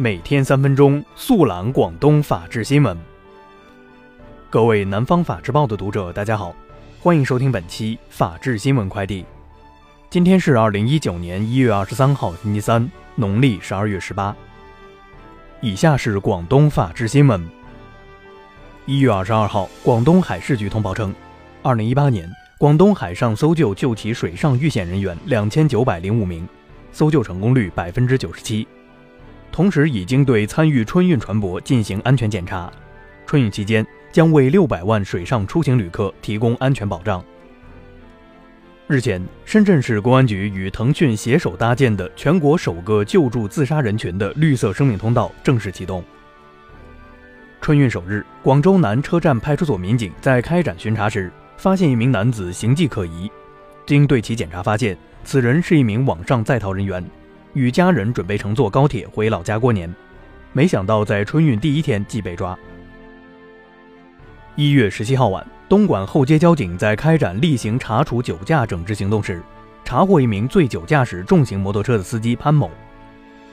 每天三分钟，速览广东法治新闻。各位南方法制报的读者，大家好，欢迎收听本期法治新闻快递。今天是二零一九年一月二十三号，星期三，农历十二月十八。以下是广东法治新闻。一月二十二号，广东海事局通报称，二零一八年广东海上搜救救起水上遇险人员两千九百零五名，搜救成功率百分之九十七。同时，已经对参与春运船舶进行安全检查。春运期间，将为六百万水上出行旅客提供安全保障。日前，深圳市公安局与腾讯携手搭建的全国首个救助自杀人群的绿色生命通道正式启动。春运首日，广州南车站派出所民警在开展巡查时，发现一名男子形迹可疑，经对其检查，发现此人是一名网上在逃人员。与家人准备乘坐高铁回老家过年，没想到在春运第一天即被抓。一月十七号晚，东莞后街交警在开展例行查处酒驾整治行动时，查获一名醉酒驾驶重型摩托车的司机潘某。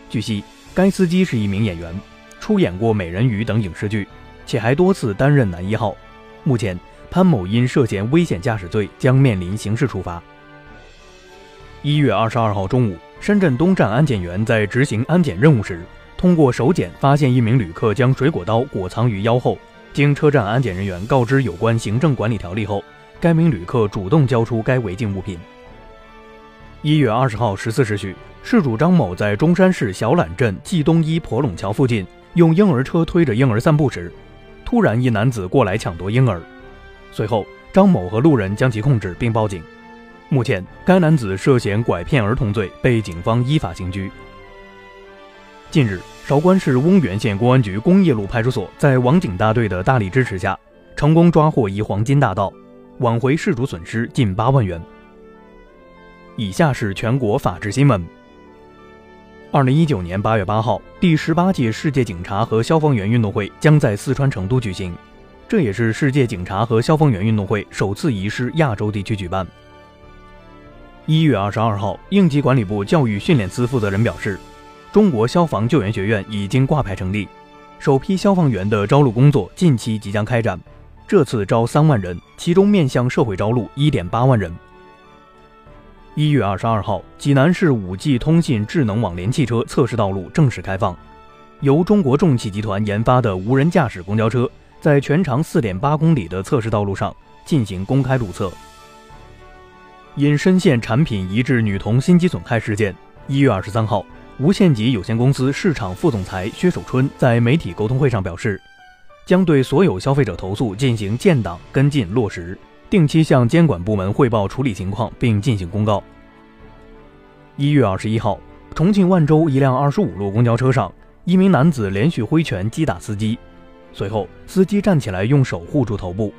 据悉，该司机是一名演员，出演过《美人鱼》等影视剧，且还多次担任男一号。目前，潘某因涉嫌危险驾驶罪将面临刑事处罚。一月二十二号中午。深圳东站安检员在执行安检任务时，通过手检发现一名旅客将水果刀裹藏于腰后。经车站安检人员告知有关行政管理条例后，该名旅客主动交出该违禁物品。一月二十号十四时许，事主张某在中山市小榄镇季东一婆垄桥附近用婴儿车推着婴儿散步时，突然一男子过来抢夺婴儿，随后张某和路人将其控制并报警。目前，该男子涉嫌拐骗儿童罪被警方依法刑拘。近日，韶关市翁源县公安局工业路派出所，在网警大队的大力支持下，成功抓获一黄金大盗，挽回事主损失近八万元。以下是全国法制新闻。二零一九年八月八号，第十八届世界警察和消防员运动会将在四川成都举行，这也是世界警察和消防员运动会首次移师亚洲地区举办。一月二十二号，应急管理部教育训练司负责人表示，中国消防救援学院已经挂牌成立，首批消防员的招录工作近期即将开展。这次招三万人，其中面向社会招录一点八万人。一月二十二号，济南市五 G 通信智能网联汽车测试道路正式开放，由中国重汽集团研发的无人驾驶公交车，在全长四点八公里的测试道路上进行公开路测。因深陷产品移至女童心肌损害事件，一月二十三号，无限极有限公司市场副总裁薛守春在媒体沟通会上表示，将对所有消费者投诉进行建档跟进落实，定期向监管部门汇报处理情况，并进行公告。一月二十一号，重庆万州一辆二十五路公交车上，一名男子连续挥拳击打司机，随后司机站起来用手护住头部。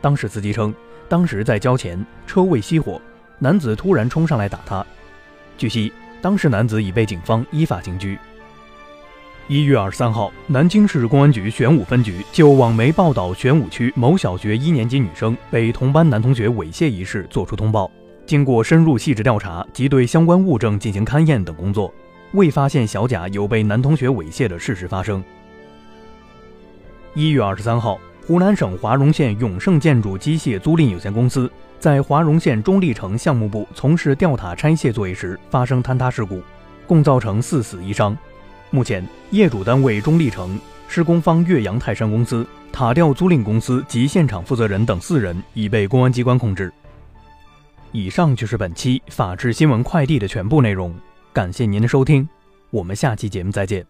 当时司机称，当时在交钱，车未熄火。男子突然冲上来打他。据悉，当时男子已被警方依法刑拘。一月二十三号，南京市公安局玄武分局就网媒报道玄武区某小学一年级女生被同班男同学猥亵一事作出通报。经过深入细致调查及对相关物证进行勘验等工作，未发现小贾有被男同学猥亵的事实发生。一月二十三号。湖南省华容县永盛建筑机械租赁有限公司在华容县中立城项目部从事吊塔拆卸作业时发生坍塌事故，共造成四死一伤。目前，业主单位中立城、施工方岳阳泰山公司、塔吊租赁公司及现场负责人等四人已被公安机关控制。以上就是本期法治新闻快递的全部内容，感谢您的收听，我们下期节目再见。